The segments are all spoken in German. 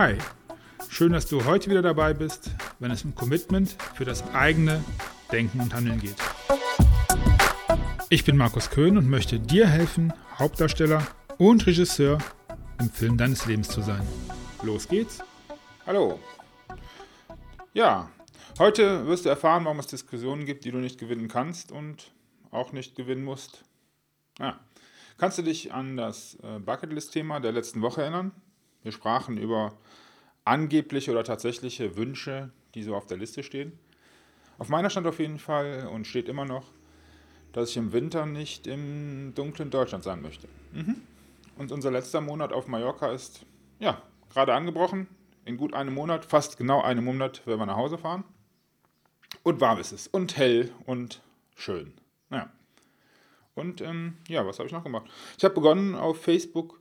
Hi, schön, dass du heute wieder dabei bist, wenn es um Commitment für das eigene Denken und Handeln geht. Ich bin Markus Köhn und möchte dir helfen, Hauptdarsteller und Regisseur im Film deines Lebens zu sein. Los geht's. Hallo. Ja, heute wirst du erfahren, warum es Diskussionen gibt, die du nicht gewinnen kannst und auch nicht gewinnen musst. Ja. Kannst du dich an das äh, Bucketlist-Thema der letzten Woche erinnern? Wir sprachen über angebliche oder tatsächliche Wünsche, die so auf der Liste stehen. Auf meiner stand auf jeden Fall und steht immer noch, dass ich im Winter nicht im dunklen Deutschland sein möchte. Mhm. Und unser letzter Monat auf Mallorca ist, ja, gerade angebrochen. In gut einem Monat, fast genau einem Monat, werden wir nach Hause fahren. Und warm ist es. Und hell und schön. Ja. Und ähm, ja, was habe ich noch gemacht? Ich habe begonnen auf Facebook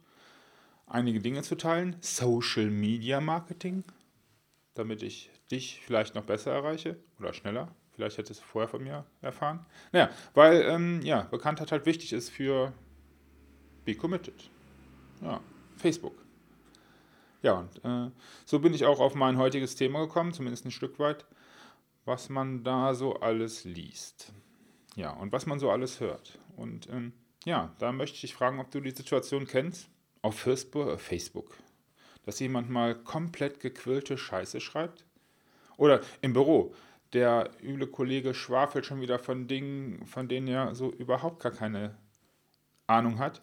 einige Dinge zu teilen. Social Media Marketing, damit ich dich vielleicht noch besser erreiche oder schneller. Vielleicht hättest du vorher von mir erfahren. Naja, weil ähm, ja, Bekanntheit halt wichtig ist für Be Committed. Ja, Facebook. Ja, und äh, so bin ich auch auf mein heutiges Thema gekommen, zumindest ein Stück weit, was man da so alles liest. Ja, und was man so alles hört. Und ähm, ja, da möchte ich dich fragen, ob du die Situation kennst, auf äh, Facebook, dass jemand mal komplett gequillte Scheiße schreibt? Oder im Büro, der üble Kollege schwafelt schon wieder von Dingen, von denen er so überhaupt gar keine Ahnung hat.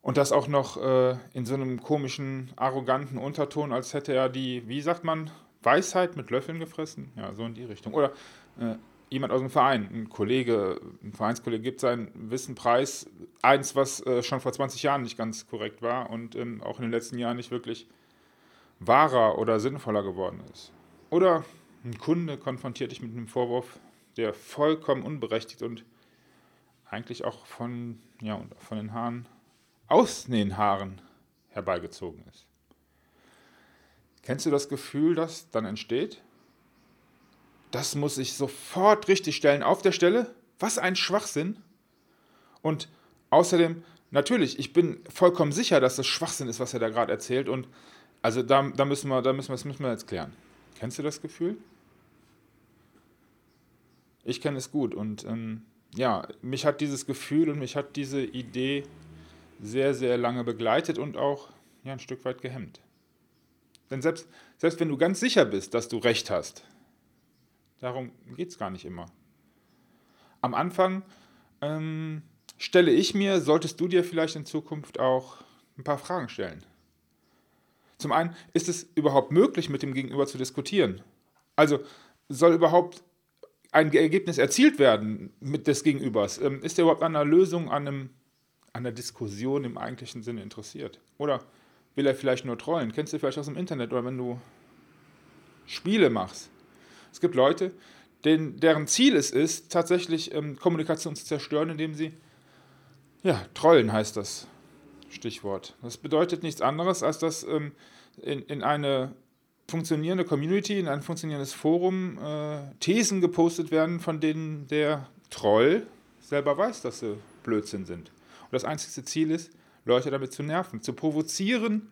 Und das auch noch äh, in so einem komischen, arroganten Unterton, als hätte er die, wie sagt man, Weisheit mit Löffeln gefressen. Ja, so in die Richtung. Oder äh, jemand aus dem Verein, ein Kollege, ein Vereinskollege gibt sein Wissen preis, eins, was äh, schon vor 20 Jahren nicht ganz korrekt war und ähm, auch in den letzten Jahren nicht wirklich wahrer oder sinnvoller geworden ist. Oder ein Kunde konfrontiert dich mit einem Vorwurf, der vollkommen unberechtigt und eigentlich auch von, ja, von den Haaren, aus den Haaren herbeigezogen ist. Kennst du das Gefühl, das dann entsteht? Das muss ich sofort richtig stellen auf der Stelle. Was ein Schwachsinn. Und außerdem, natürlich, ich bin vollkommen sicher, dass das Schwachsinn ist, was er da gerade erzählt. Und also da, da, müssen wir, da müssen wir, das müssen wir jetzt klären. Kennst du das Gefühl? Ich kenne es gut. Und ähm, ja, mich hat dieses Gefühl und mich hat diese Idee sehr, sehr lange begleitet und auch ja, ein Stück weit gehemmt. Denn selbst, selbst wenn du ganz sicher bist, dass du recht hast, Darum geht es gar nicht immer. Am Anfang ähm, stelle ich mir, solltest du dir vielleicht in Zukunft auch ein paar Fragen stellen. Zum einen, ist es überhaupt möglich, mit dem Gegenüber zu diskutieren? Also soll überhaupt ein Ergebnis erzielt werden mit des Gegenübers? Ähm, ist er überhaupt an einer Lösung, an, einem, an einer Diskussion im eigentlichen Sinne interessiert? Oder will er vielleicht nur trollen? Kennst du vielleicht aus dem Internet oder wenn du Spiele machst? Es gibt Leute, denen, deren Ziel es ist, tatsächlich ähm, Kommunikation zu zerstören, indem sie, ja, trollen heißt das Stichwort. Das bedeutet nichts anderes, als dass ähm, in, in eine funktionierende Community, in ein funktionierendes Forum äh, Thesen gepostet werden, von denen der Troll selber weiß, dass sie Blödsinn sind. Und das einzige Ziel ist, Leute damit zu nerven, zu provozieren,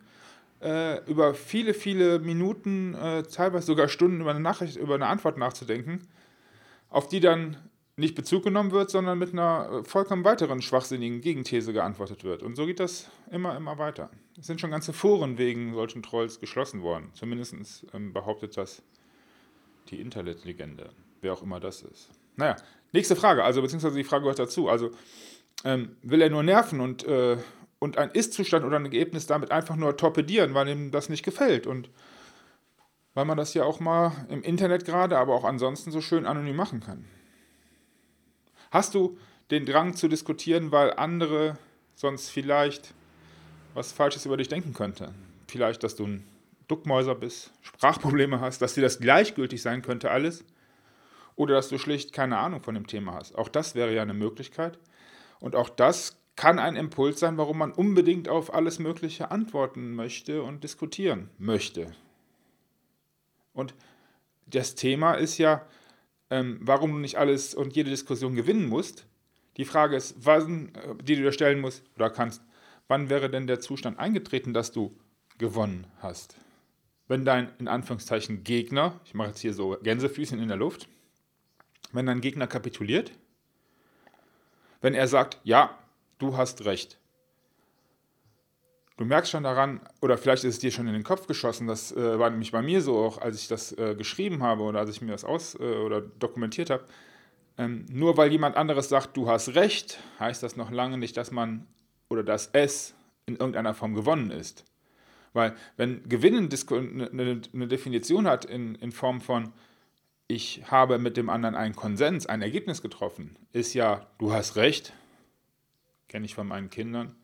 äh, über viele, viele Minuten, äh, teilweise sogar Stunden über eine Nachricht, über eine Antwort nachzudenken, auf die dann nicht Bezug genommen wird, sondern mit einer äh, vollkommen weiteren schwachsinnigen Gegenthese geantwortet wird. Und so geht das immer, immer weiter. Es sind schon ganze Foren wegen solchen Trolls geschlossen worden. Zumindest ähm, behauptet das die Internetlegende, wer auch immer das ist. Naja, nächste Frage, also beziehungsweise die Frage gehört dazu. Also ähm, will er nur nerven und äh, und ein Ist-Zustand oder ein Ergebnis damit einfach nur torpedieren, weil ihm das nicht gefällt. Und weil man das ja auch mal im Internet gerade, aber auch ansonsten so schön anonym machen kann. Hast du den Drang zu diskutieren, weil andere sonst vielleicht was Falsches über dich denken könnte? Vielleicht, dass du ein Duckmäuser bist, Sprachprobleme hast, dass dir das gleichgültig sein könnte alles? Oder dass du schlicht keine Ahnung von dem Thema hast. Auch das wäre ja eine Möglichkeit. Und auch das kann ein Impuls sein, warum man unbedingt auf alles Mögliche antworten möchte und diskutieren möchte. Und das Thema ist ja, ähm, warum du nicht alles und jede Diskussion gewinnen musst. Die Frage ist, wann, äh, die du dir stellen musst oder kannst, wann wäre denn der Zustand eingetreten, dass du gewonnen hast. Wenn dein, in Anführungszeichen, Gegner, ich mache jetzt hier so Gänsefüßchen in der Luft, wenn dein Gegner kapituliert, wenn er sagt, ja, du hast recht. Du merkst schon daran, oder vielleicht ist es dir schon in den Kopf geschossen, das äh, war nämlich bei mir so auch, als ich das äh, geschrieben habe oder als ich mir das aus äh, oder dokumentiert habe. Ähm, nur weil jemand anderes sagt, du hast recht, heißt das noch lange nicht, dass man oder dass es in irgendeiner Form gewonnen ist. Weil wenn Gewinnen eine, ne Definition hat in, in Form von, ich habe mit dem anderen einen Konsens, ein Ergebnis getroffen, ist ja, du hast recht, kenne ich von meinen Kindern,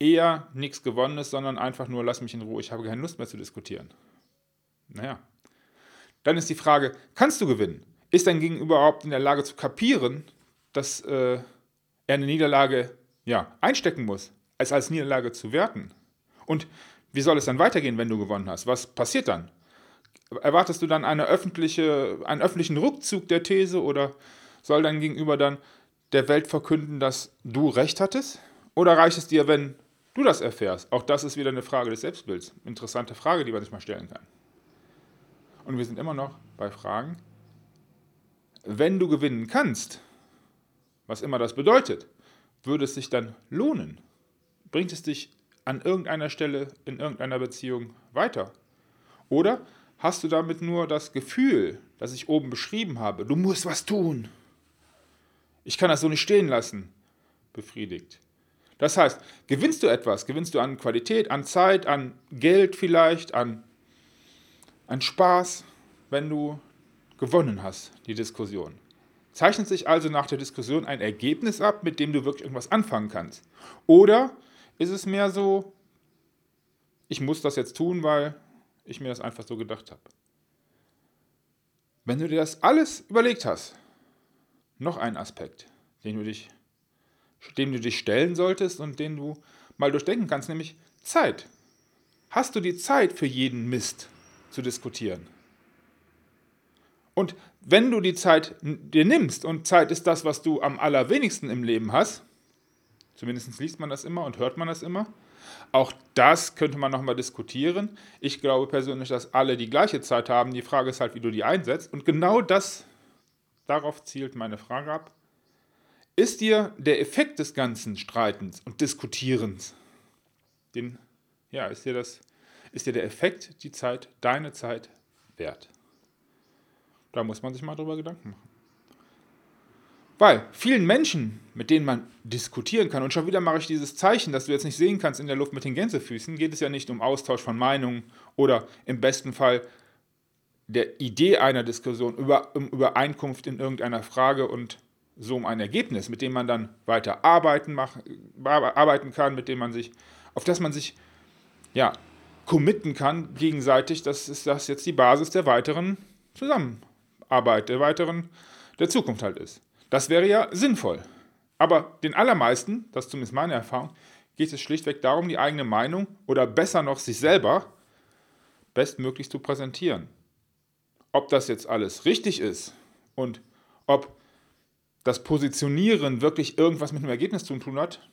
eher nichts gewonnen ist, sondern einfach nur, lass mich in Ruhe, ich habe keine Lust mehr zu diskutieren. Naja. Dann ist die Frage, kannst du gewinnen? Ist dein Gegenüber überhaupt in der Lage zu kapieren, dass äh, er eine Niederlage ja, einstecken muss, es als Niederlage zu werten? Und wie soll es dann weitergehen, wenn du gewonnen hast? Was passiert dann? Erwartest du dann eine öffentliche, einen öffentlichen Rückzug der These oder soll dein Gegenüber dann der Welt verkünden, dass du recht hattest? Oder reicht es dir, wenn du das erfährst? Auch das ist wieder eine Frage des Selbstbilds. Interessante Frage, die man sich mal stellen kann. Und wir sind immer noch bei Fragen, wenn du gewinnen kannst, was immer das bedeutet, würde es sich dann lohnen? Bringt es dich an irgendeiner Stelle in irgendeiner Beziehung weiter? Oder hast du damit nur das Gefühl, das ich oben beschrieben habe, du musst was tun? Ich kann das so nicht stehen lassen, befriedigt. Das heißt, gewinnst du etwas, gewinnst du an Qualität, an Zeit, an Geld vielleicht, an, an Spaß, wenn du gewonnen hast, die Diskussion. Zeichnet sich also nach der Diskussion ein Ergebnis ab, mit dem du wirklich irgendwas anfangen kannst? Oder ist es mehr so, ich muss das jetzt tun, weil ich mir das einfach so gedacht habe? Wenn du dir das alles überlegt hast, noch ein Aspekt, den du dich dem du dich stellen solltest und den du mal durchdenken kannst, nämlich Zeit. Hast du die Zeit für jeden Mist zu diskutieren? Und wenn du die Zeit dir nimmst, und Zeit ist das, was du am allerwenigsten im Leben hast, zumindest liest man das immer und hört man das immer, auch das könnte man nochmal diskutieren. Ich glaube persönlich, dass alle die gleiche Zeit haben. Die Frage ist halt, wie du die einsetzt. Und genau das, darauf zielt meine Frage ab. Ist dir der Effekt des ganzen Streitens und Diskutierens, den, ja, ist dir, das, ist dir der Effekt, die Zeit, deine Zeit wert? Da muss man sich mal drüber Gedanken machen. Weil vielen Menschen, mit denen man diskutieren kann, und schon wieder mache ich dieses Zeichen, das du jetzt nicht sehen kannst in der Luft mit den Gänsefüßen, geht es ja nicht um Austausch von Meinungen oder im besten Fall der Idee einer Diskussion, über, um Übereinkunft in irgendeiner Frage und so um ein Ergebnis, mit dem man dann weiter arbeiten, mach, arbeiten kann, mit dem man sich, auf das man sich ja, committen kann gegenseitig, dass ist das jetzt die Basis der weiteren Zusammenarbeit, der weiteren, der Zukunft halt ist. Das wäre ja sinnvoll. Aber den allermeisten, das ist zumindest meine Erfahrung, geht es schlichtweg darum, die eigene Meinung oder besser noch sich selber bestmöglich zu präsentieren. Ob das jetzt alles richtig ist und ob das Positionieren wirklich irgendwas mit dem Ergebnis zu tun hat,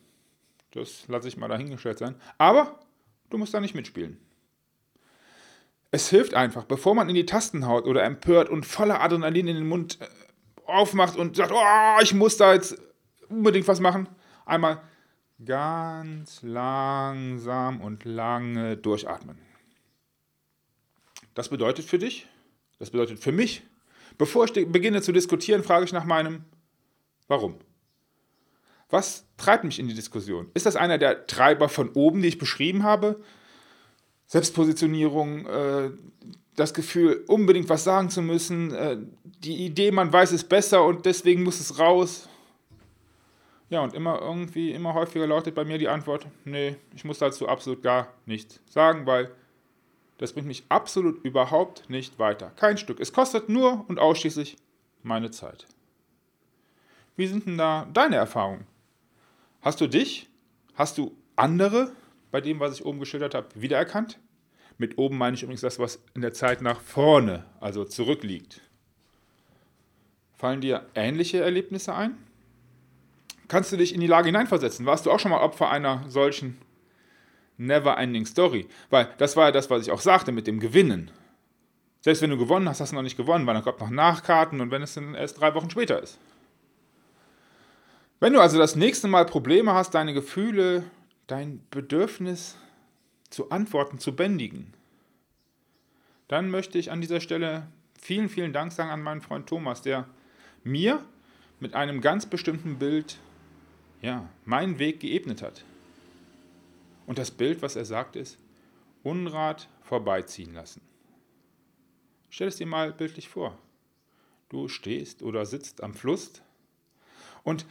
das lasse ich mal dahingestellt sein. Aber du musst da nicht mitspielen. Es hilft einfach, bevor man in die Tasten haut oder empört und voller Adrenalin in den Mund äh, aufmacht und sagt, oh, ich muss da jetzt unbedingt was machen, einmal ganz langsam und lange durchatmen. Das bedeutet für dich, das bedeutet für mich, bevor ich beginne zu diskutieren, frage ich nach meinem Warum? Was treibt mich in die Diskussion? Ist das einer der Treiber von oben, die ich beschrieben habe? Selbstpositionierung, äh, das Gefühl, unbedingt was sagen zu müssen, äh, die Idee, man weiß es besser und deswegen muss es raus. Ja, und immer irgendwie, immer häufiger lautet bei mir die Antwort, nee, ich muss dazu absolut gar nichts sagen, weil das bringt mich absolut überhaupt nicht weiter. Kein Stück. Es kostet nur und ausschließlich meine Zeit. Wie sind denn da deine Erfahrungen? Hast du dich, hast du andere bei dem, was ich oben geschildert habe, wiedererkannt? Mit oben meine ich übrigens das, was in der Zeit nach vorne, also zurückliegt. Fallen dir ähnliche Erlebnisse ein? Kannst du dich in die Lage hineinversetzen? Warst du auch schon mal Opfer einer solchen never ending story. Weil das war ja das, was ich auch sagte mit dem Gewinnen. Selbst wenn du gewonnen hast, hast du noch nicht gewonnen, weil dann kommt noch Nachkarten und wenn es dann erst drei Wochen später ist. Wenn du also das nächste Mal Probleme hast, deine Gefühle, dein Bedürfnis zu antworten, zu bändigen, dann möchte ich an dieser Stelle vielen, vielen Dank sagen an meinen Freund Thomas, der mir mit einem ganz bestimmten Bild ja, meinen Weg geebnet hat. Und das Bild, was er sagt, ist Unrat vorbeiziehen lassen. Stell es dir mal bildlich vor. Du stehst oder sitzt am Fluss und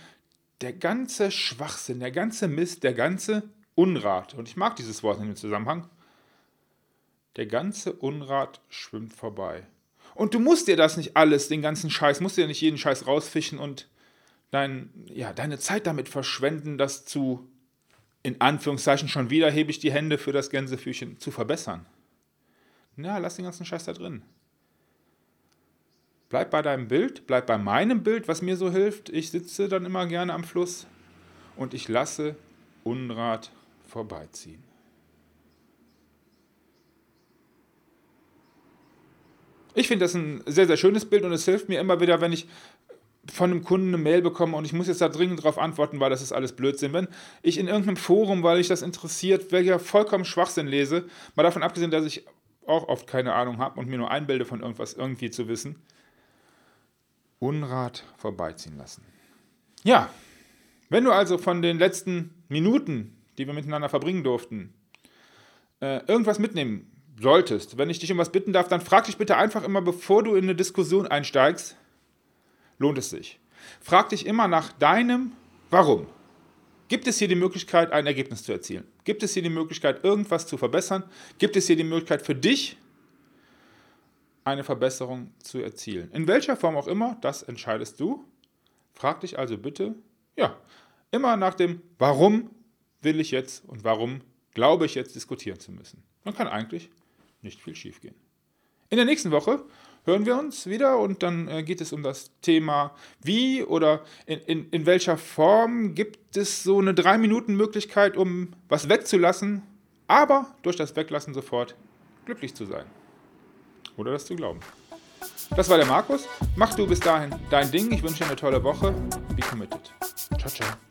der ganze Schwachsinn, der ganze Mist, der ganze Unrat, und ich mag dieses Wort in dem Zusammenhang, der ganze Unrat schwimmt vorbei. Und du musst dir das nicht alles, den ganzen Scheiß, musst dir nicht jeden Scheiß rausfischen und dein, ja, deine Zeit damit verschwenden, das zu, in Anführungszeichen schon wieder hebe ich die Hände für das Gänsefüßchen, zu verbessern. Ja, lass den ganzen Scheiß da drin. Bleib bei deinem Bild, bleib bei meinem Bild, was mir so hilft. Ich sitze dann immer gerne am Fluss und ich lasse Unrat vorbeiziehen. Ich finde das ein sehr, sehr schönes Bild und es hilft mir immer wieder, wenn ich von einem Kunden eine Mail bekomme und ich muss jetzt da dringend darauf antworten, weil das ist alles Blödsinn. Wenn ich in irgendeinem Forum, weil ich das interessiert, welcher vollkommen Schwachsinn lese, mal davon abgesehen, dass ich auch oft keine Ahnung habe und mir nur einbilde von irgendwas irgendwie zu wissen, Unrat vorbeiziehen lassen. Ja, wenn du also von den letzten Minuten, die wir miteinander verbringen durften, äh, irgendwas mitnehmen solltest, wenn ich dich um was bitten darf, dann frag dich bitte einfach immer, bevor du in eine Diskussion einsteigst, lohnt es sich. Frag dich immer nach deinem Warum. Gibt es hier die Möglichkeit, ein Ergebnis zu erzielen? Gibt es hier die Möglichkeit, irgendwas zu verbessern? Gibt es hier die Möglichkeit für dich, eine Verbesserung zu erzielen? In welcher Form auch immer, das entscheidest du. Frag dich also bitte, ja, immer nach dem Warum will ich jetzt und warum glaube ich jetzt diskutieren zu müssen. Man kann eigentlich nicht viel schiefgehen. In der nächsten Woche hören wir uns wieder und dann äh, geht es um das Thema, wie oder in, in, in welcher Form gibt es so eine 3-Minuten-Möglichkeit, um was wegzulassen, aber durch das Weglassen sofort glücklich zu sein. Oder das zu glauben. Das war der Markus. Mach du bis dahin dein Ding. Ich wünsche dir eine tolle Woche. Be committed. Ciao, ciao.